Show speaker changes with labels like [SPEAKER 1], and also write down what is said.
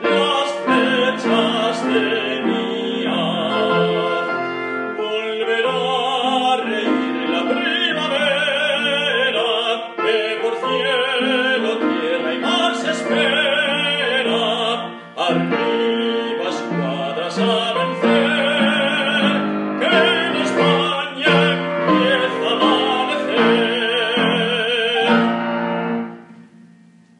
[SPEAKER 1] Las flechas de mi ar. Volverá a reír en la primavera que por cielo, tierra y mar se espera.